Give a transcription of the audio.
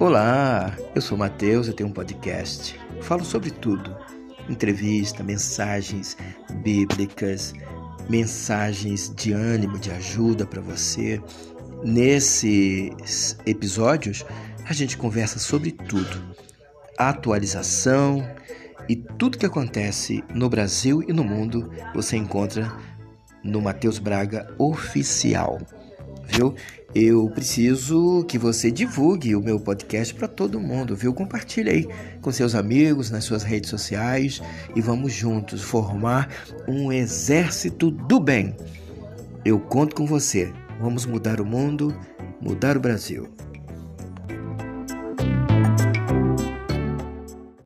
Olá, eu sou Matheus, eu tenho um podcast. Falo sobre tudo: entrevista, mensagens bíblicas, mensagens de ânimo, de ajuda para você. Nesses episódios, a gente conversa sobre tudo: atualização e tudo que acontece no Brasil e no mundo você encontra no Matheus Braga Oficial viu? Eu preciso que você divulgue o meu podcast para todo mundo, viu? Compartilhe aí com seus amigos, nas suas redes sociais e vamos juntos formar um exército do bem. Eu conto com você. Vamos mudar o mundo, mudar o Brasil.